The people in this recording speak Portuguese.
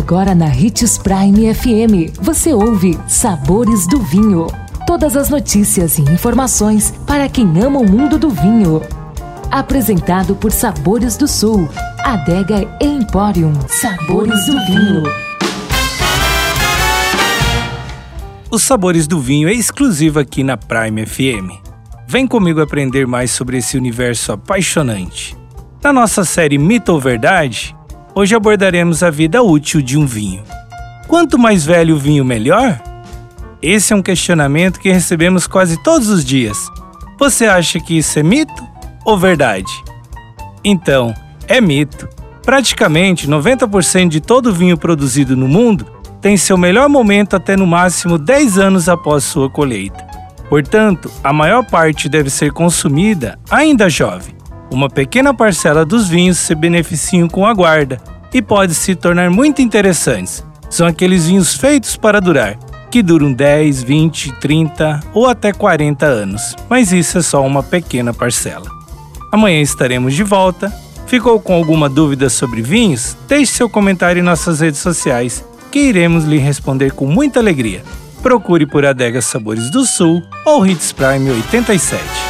Agora na Ritz Prime FM, você ouve Sabores do Vinho. Todas as notícias e informações para quem ama o mundo do vinho. Apresentado por Sabores do Sul, Adega Emporium. Sabores do Vinho. Os Sabores do Vinho é exclusivo aqui na Prime FM. Vem comigo aprender mais sobre esse universo apaixonante. Na nossa série Mito ou Verdade, hoje abordaremos a vida útil de um vinho. Quanto mais velho o vinho, melhor? Esse é um questionamento que recebemos quase todos os dias. Você acha que isso é mito ou verdade? Então, é mito. Praticamente 90% de todo vinho produzido no mundo tem seu melhor momento até no máximo 10 anos após sua colheita. Portanto, a maior parte deve ser consumida ainda jovem. Uma pequena parcela dos vinhos se beneficiam com a guarda e pode se tornar muito interessantes. São aqueles vinhos feitos para durar, que duram 10, 20, 30 ou até 40 anos, mas isso é só uma pequena parcela. Amanhã estaremos de volta. Ficou com alguma dúvida sobre vinhos? Deixe seu comentário em nossas redes sociais, que iremos lhe responder com muita alegria. Procure por Adega Sabores do Sul ou Hits Prime 87.